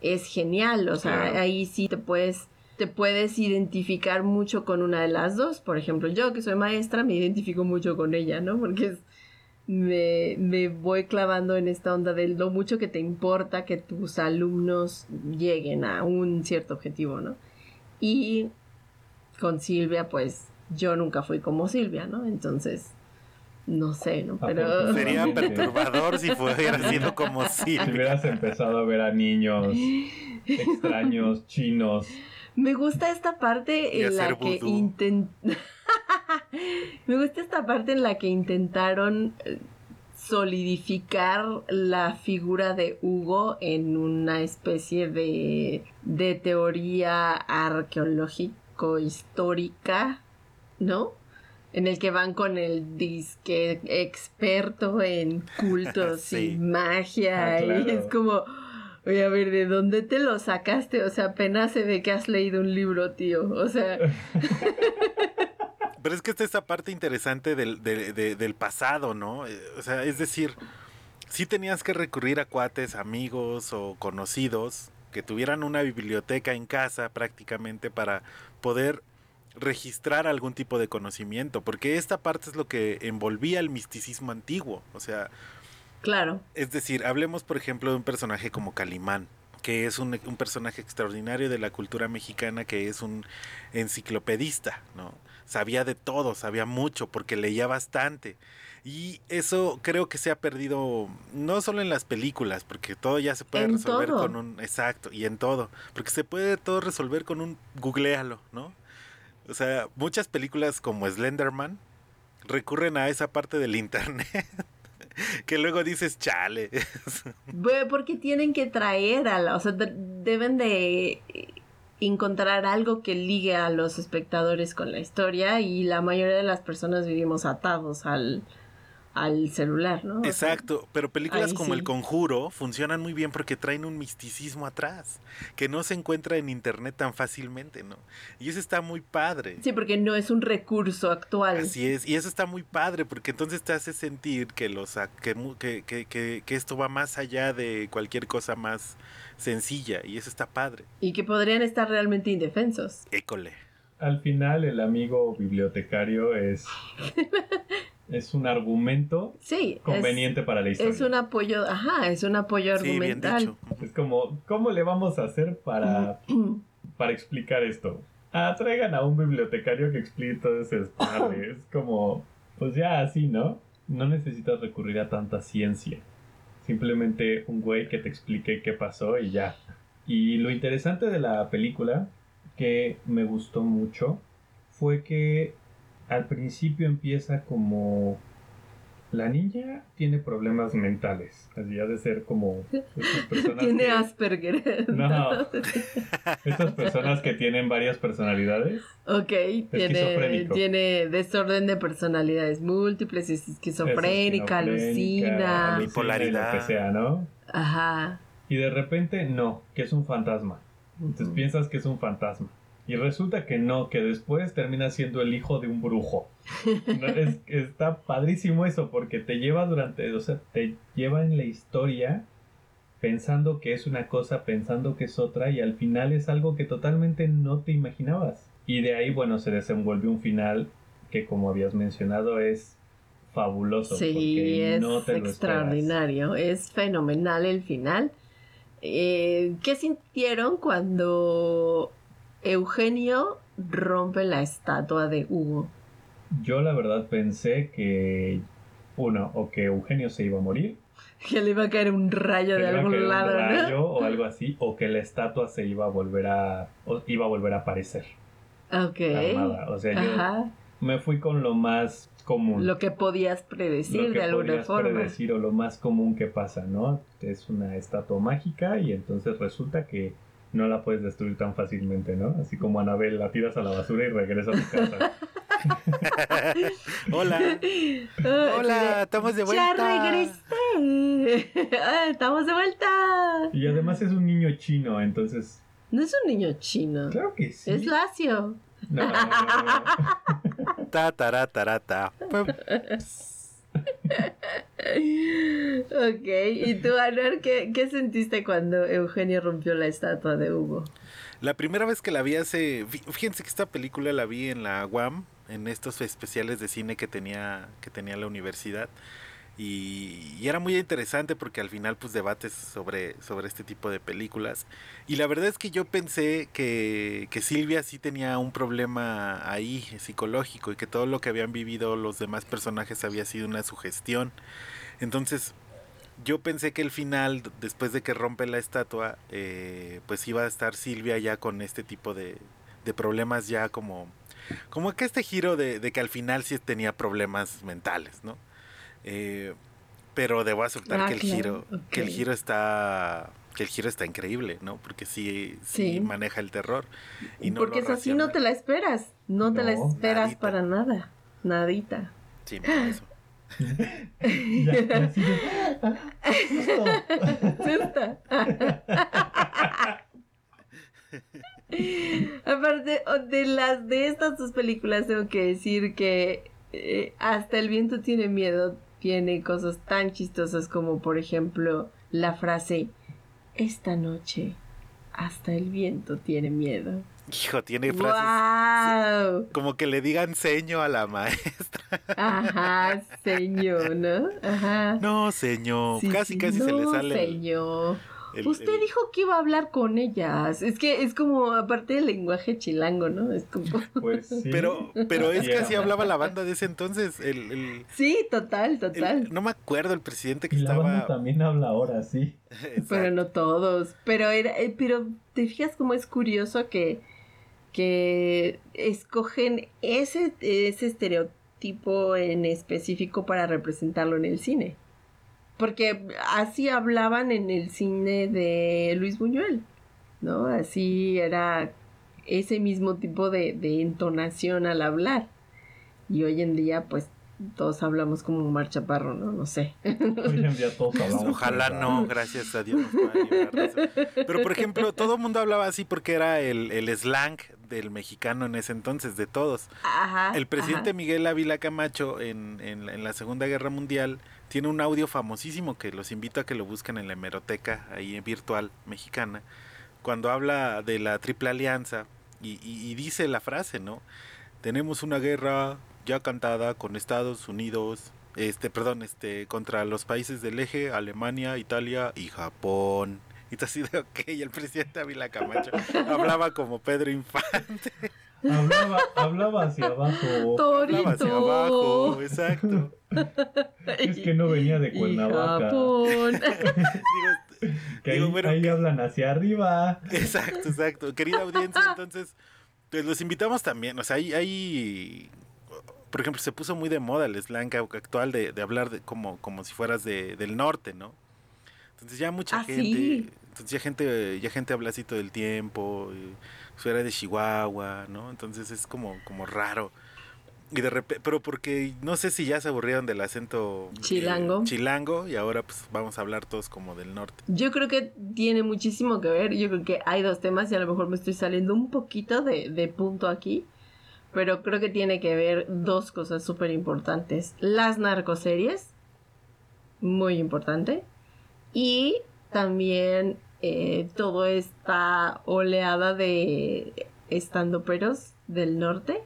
A: es genial. O sea,
D: Claro.
A: ahí sí te puedes, te puedes identificar mucho con una de las dos. Por ejemplo, yo que soy maestra, me identifico mucho con ella, ¿no? Porque es- me, me voy clavando en esta onda de lo mucho que te importa que tus alumnos lleguen a un cierto objetivo, ¿no? Y con Silvia, pues yo nunca fui como Silvia, ¿no? Entonces, no sé, ¿no? Pero...
E: sería perturbador si hubiera sido como [laughs]
D: Si
E: Silvia.
D: hubieras empezado a ver a niños extraños, chinos.
A: Me gusta esta parte en la que
E: vudú. [laughs] [laughs]
A: Me gusta esta parte en la que intentaron eh, solidificar la figura de Hugo en una especie de, de teoría arqueológico-histórica, ¿no? En el que van con el disque experto en cultos [laughs]
E: Sí.
A: y magia.
D: Ah,
A: Y es como, oye, a ver, ¿de dónde te lo sacaste? O sea, apenas se ve que has leído un libro, tío. O sea, [laughs]
E: Pero es que esta es esta parte interesante del, de- de- del pasado, ¿no? Eh, O sea, es decir, sí tenías que recurrir a cuates, amigos o conocidos que tuvieran una biblioteca en casa prácticamente para poder registrar algún tipo de conocimiento, porque esta parte es lo que envolvía el misticismo antiguo, o sea,
A: claro.
E: es decir, hablemos por ejemplo de un personaje como Calimán, que es un, un personaje extraordinario de la cultura mexicana, que es un enciclopedista, ¿no? Sabía de todo, sabía mucho, porque leía bastante. Y eso creo que se ha perdido no solo en las películas, porque todo ya se puede
A: En
E: resolver
A: todo.
E: con un exacto y en todo, porque se puede todo resolver con un googlealo, ¿no? O sea, muchas películas como Slenderman recurren a esa parte del internet [laughs] que luego dices, "Chale." [laughs]
A: Porque tienen que traer a la, o sea, de- deben de encontrar algo que ligue a los espectadores con la historia y la mayoría de las personas vivimos atados al, al celular, ¿no? O sea,
E: Exacto, pero películas
A: ahí
E: como
A: sí.
E: El Conjuro funcionan muy bien porque traen un misticismo atrás, que no se encuentra en internet tan fácilmente, ¿no? Y eso está muy padre.
A: Sí, porque no es un recurso actual.
E: Así es, y eso está muy padre porque entonces te hace sentir que los que, que, que, que esto va más allá de cualquier cosa más sencilla y eso está padre.
A: Y que podrían estar realmente indefensos.
E: École.
D: Al final el amigo bibliotecario es, [laughs] es un argumento
A: Sí. es-
D: conveniente para la historia.
A: Es un apoyo, ajá, es un apoyo
E: Sí, bien
A: argumental.
E: dicho.
D: Es como, ¿cómo le vamos a hacer para, [clears throat] para explicar esto? Ah, traigan a un bibliotecario que explique todo ese. [clears throat] Es como, pues ya así, ¿no? No necesitas recurrir a tanta ciencia. Simplemente un güey que te explique qué pasó y ya. Y lo interesante de la película, que me gustó mucho, fue que al principio empieza como... La niña tiene problemas mentales. Así ha de ser como... personas [laughs]
A: Tiene
D: que-
A: Asperger. [laughs]
D: No. Estas personas que tienen varias personalidades.
A: Ok, tiene, tiene desorden de personalidades múltiples, es esquizofrénica, alucina.
E: Bipolaridad.
D: Lo que sea, ¿no?
A: Ajá.
D: Y de repente no, que es un fantasma. Entonces piensas que es un fantasma. Y resulta que no, que después termina siendo el hijo de un brujo. No, [laughs] es- está padrísimo eso porque te lleva durante, o sea, te lleva en la historia pensando que es una cosa, pensando que es otra y al final es algo que totalmente no te imaginabas. Y de ahí, bueno, se desenvuelve un final que como habías mencionado es fabuloso.
A: Sí,
D: porque
A: es
D: no te lo
A: extraordinario, es fenomenal el final. Eh, ¿Qué sintieron cuando Eugenio rompe la estatua de Hugo?
D: Yo la verdad pensé que uno, o que Eugenio se iba a morir,
A: Que le iba a caer un rayo de algún
D: caer un
A: lado,
D: rayo
A: ¿no?
D: o [laughs] algo así, o que la estatua se iba a volver a o iba a volver a aparecer
A: Ok.
D: armada. O sea, yo me fui con lo más común.
A: Lo que podías predecir
D: lo que
A: de alguna
D: podrías
A: forma.
D: predecir o lo más común que pasa, ¿no? Es una estatua mágica y entonces resulta que no la puedes destruir tan fácilmente, ¿no? Así como Anabel la tiras a la basura y regresa a tu casa. [laughs]
E: Hola. Hola,
A: de,
E: estamos de
A: Ya
E: vuelta.
A: regresé. [laughs] Ah, estamos de vuelta.
D: y además es un niño chino, entonces
A: No es un niño chino.
D: claro que sí.
A: Es lacio.
D: No, [laughs]
E: Ta, tara, tara, ta.
A: Ok, ¿y tú, Anuar, qué, qué sentiste cuando Eugenio rompió la estatua de Hugo?
E: La primera vez que la vi hace. fí- Fíjense que esta película la vi en la UAM, en estos especiales de cine que tenía, que tenía la universidad. Y, y era muy interesante porque al final pues debates sobre, sobre este tipo de películas. Y la verdad es que yo pensé que, que Silvia sí tenía un problema ahí psicológico y que todo lo que habían vivido los demás personajes había sido una sugestión. Entonces yo pensé que el final, después de que rompe la estatua, eh, pues iba a estar Silvia ya con este tipo de, de problemas ya como... Como que este giro de, de que al final sí tenía problemas mentales, ¿no? Eh, pero debo aceptar
A: Ah,
E: que el
A: claro,
E: giro, que el giro está, que el giro está increíble, ¿no? Porque sí, sí,
A: Sí.
E: maneja el terror y no
A: Porque es así, no te la esperas. No te la esperas
E: nadita.
A: para nada. Nadita.
E: Sí, no, eso. [laughs] [laughs]
A: Aparte o- de las de estas dos películas tengo que decir que eh, hasta el viento tiene miedo tiene cosas tan chistosas como por ejemplo la frase esta noche hasta el viento tiene miedo.
E: Hijo, tiene frases
A: ¡Wow!
E: como que le digan seño a la maestra.
A: Ajá, señor, ¿no? Ajá.
E: No, señor,
A: Sí,
E: casi
A: sí,
E: casi se le sale.
A: señor.
E: El-
A: Usted
E: el-
A: dijo que iba a hablar con ellas. Es que es como, aparte del lenguaje chilango, ¿no? Es como... [laughs]
D: Pues sí.
E: Pero, pero es que así hablaba la banda de ese entonces. El, el-
A: Sí, total, total.
E: el- no me acuerdo el presidente que
D: Y la banda
E: estaba.
D: también habla ahora, sí.
A: Pero no todos. Pero era, eh, pero te fijas cómo es curioso que, que escogen ese, ese estereotipo en específico para representarlo en el cine. Porque así hablaban en el cine de Luis Buñuel, ¿no? Así era ese mismo tipo de, de entonación al hablar. Y hoy en día, pues, todos hablamos como Omar Chaparro, ¿no? No sé. [laughs]
D: Hoy en día todos hablamos.
E: Ojalá no, gracias a Dios. Pero por ejemplo, todo el mundo hablaba así porque era el, el slang del mexicano en ese entonces, de todos.
A: Ajá.
E: El presidente
A: ajá.
E: Miguel Ávila Camacho en, en la Segunda Guerra Mundial tiene un audio famosísimo que los invito a que lo busquen en la hemeroteca ahí virtual mexicana, cuando habla de la Triple Alianza y, dice la frase, ¿no? Tenemos una guerra ya cantada con Estados Unidos, este, perdón, este, contra los países del eje, Alemania, Italia y Japón. Y tú así de, [laughs] ok, el presidente Ávila Camacho hablaba como Pedro Infante.
D: Hablaba, hablaba hacia abajo.
E: Hablaba hacia abajo, exacto. [laughs]
D: Es que no venía de Cuernavaca.
A: Japón. [laughs]
E: Digo,
D: Que ahí,
E: digo, bueno,
D: ahí hablan hacia arriba.
E: Exacto, exacto. Querida audiencia, entonces, pues los invitamos también. O sea, hay, hay- por ejemplo, se puso muy de moda el slang actual de, de hablar de, como, como si fueras de, del norte, ¿no? Entonces ya mucha
A: Ah,
E: gente,
A: sí.
E: entonces ya gente, ya gente habla así todo el tiempo, y fuera de Chihuahua, ¿no? Entonces es como, como raro. Y de repente, pero porque no sé si ya se aburrieron del acento eh,
A: Chilango.
E: chilango y ahora pues vamos a hablar todos como del norte.
A: Yo creo que tiene muchísimo que ver. Yo creo que hay dos temas y a lo mejor me estoy saliendo un poquito de, de punto aquí. Pero creo que tiene que ver dos cosas súper importantes. Las narcoseries, muy importante. Y también eh, toda esta oleada de estandoperos del norte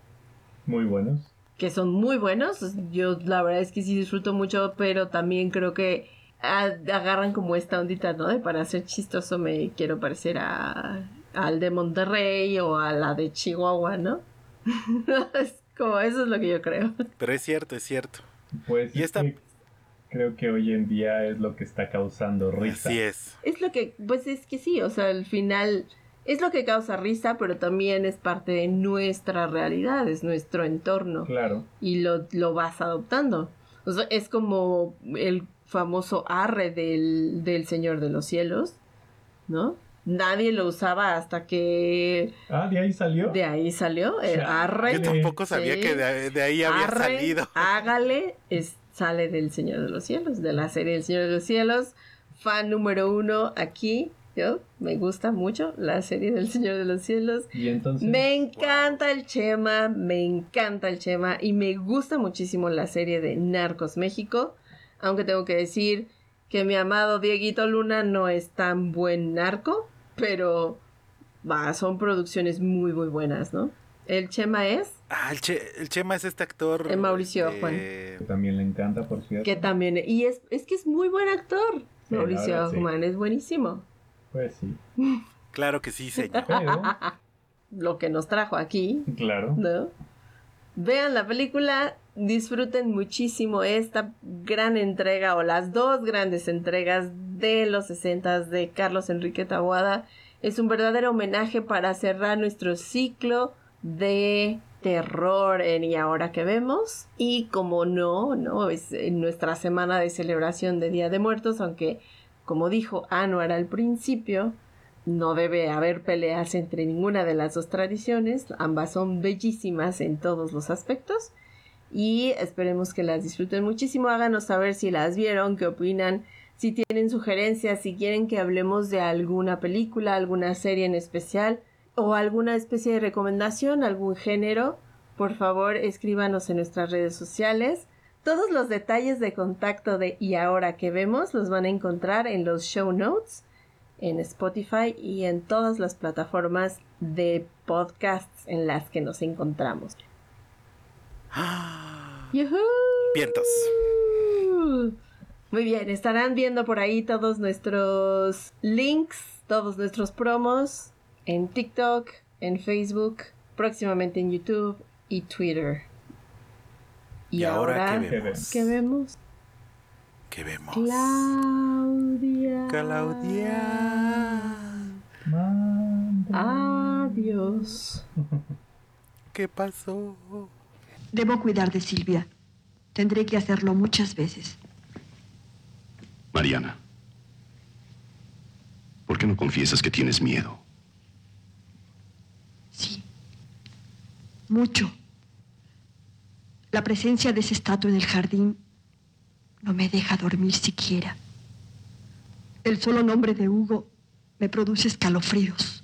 D: Muy buenos.
A: que son muy buenos. Yo la verdad es que sí disfruto mucho, pero también creo que a- agarran como esta ondita, ¿no? De para ser chistoso me quiero parecer a al de Monterrey o a la de Chihuahua, ¿no? [laughs] es como eso es lo que yo creo.
E: Pero es cierto, es cierto.
D: Pues
E: Y
D: es
E: esta-
D: que creo que hoy en día es lo que está causando risa.
E: Así es.
A: Es lo que, pues es que sí, o sea, al final es lo que causa risa, pero también es parte de nuestra realidad, es nuestro entorno.
D: Claro.
A: y lo, lo vas adoptando. O sea, es como el famoso arre del, del Señor de los Cielos, ¿no? Nadie lo usaba hasta que
D: Ah, de ahí salió.
A: de ahí salió el arre.
E: Yo tampoco sabía
A: Sí.
E: que de, de ahí había
A: Arre,
E: salido.
A: Hágale, es, sale del Señor de los Cielos, de la serie del Señor de los Cielos. Fan número uno aquí. Yo me gusta mucho la serie del Señor de los Cielos.
D: Y entonces.
A: Me encanta el Chema, me encanta el Chema y me gusta muchísimo la serie de Narcos México, aunque tengo que decir que mi amado Dieguito Luna no es tan buen narco, pero va, son producciones muy muy buenas, ¿no? El Chema es,
E: Ah, el, Che- el Chema es este actor.
A: El Mauricio
E: este,
A: Juan.
D: que también le encanta, por cierto.
A: que también, y es, es que es muy buen actor.
D: Sí,
A: Mauricio
D: verdad, sí.
A: Hoffman es buenísimo.
D: Pues sí. [laughs]
E: Claro que sí, señor.
D: Pero, [laughs]
A: Lo que nos trajo aquí,
D: claro.
A: ¿no? Vean la película, disfruten muchísimo esta gran entrega o las dos grandes entregas de los 60 de Carlos Enrique Taboada. Es un verdadero homenaje para cerrar nuestro ciclo de terror en Y ahora que vemos. Y como no, no, es en nuestra semana de celebración de Día de Muertos, aunque como dijo Anuar al principio, no debe haber peleas entre ninguna de las dos tradiciones, ambas son bellísimas en todos los aspectos. Y esperemos que las disfruten muchísimo, háganos saber si las vieron, qué opinan, si tienen sugerencias, si quieren que hablemos de alguna película, alguna serie en especial o alguna especie de recomendación, algún género, por favor escríbanos en nuestras redes sociales. Todos los detalles de contacto de Y ahora que vemos los van a encontrar en los show notes en Spotify y en todas las plataformas de podcasts en las que nos encontramos. [gasps] ¡Yujú!
E: Vientos.
A: Muy bien, estarán viendo por ahí todos nuestros links, todos nuestros promos en TikTok, en Facebook, próximamente en YouTube y Twitter.
E: ¿Y, ahora, ¿qué vemos?
A: ¿Qué vemos?
E: ¿Qué vemos?
A: Claudia.
E: Claudia.
A: Adiós.
E: ¿Qué pasó?
H: Debo cuidar de Silvia. Tendré que hacerlo muchas veces.
I: Mariana, ¿por qué no confiesas que tienes miedo?
H: Mucho. La presencia de ese estatua en el jardín no me deja dormir siquiera. El solo nombre de Hugo me produce escalofríos.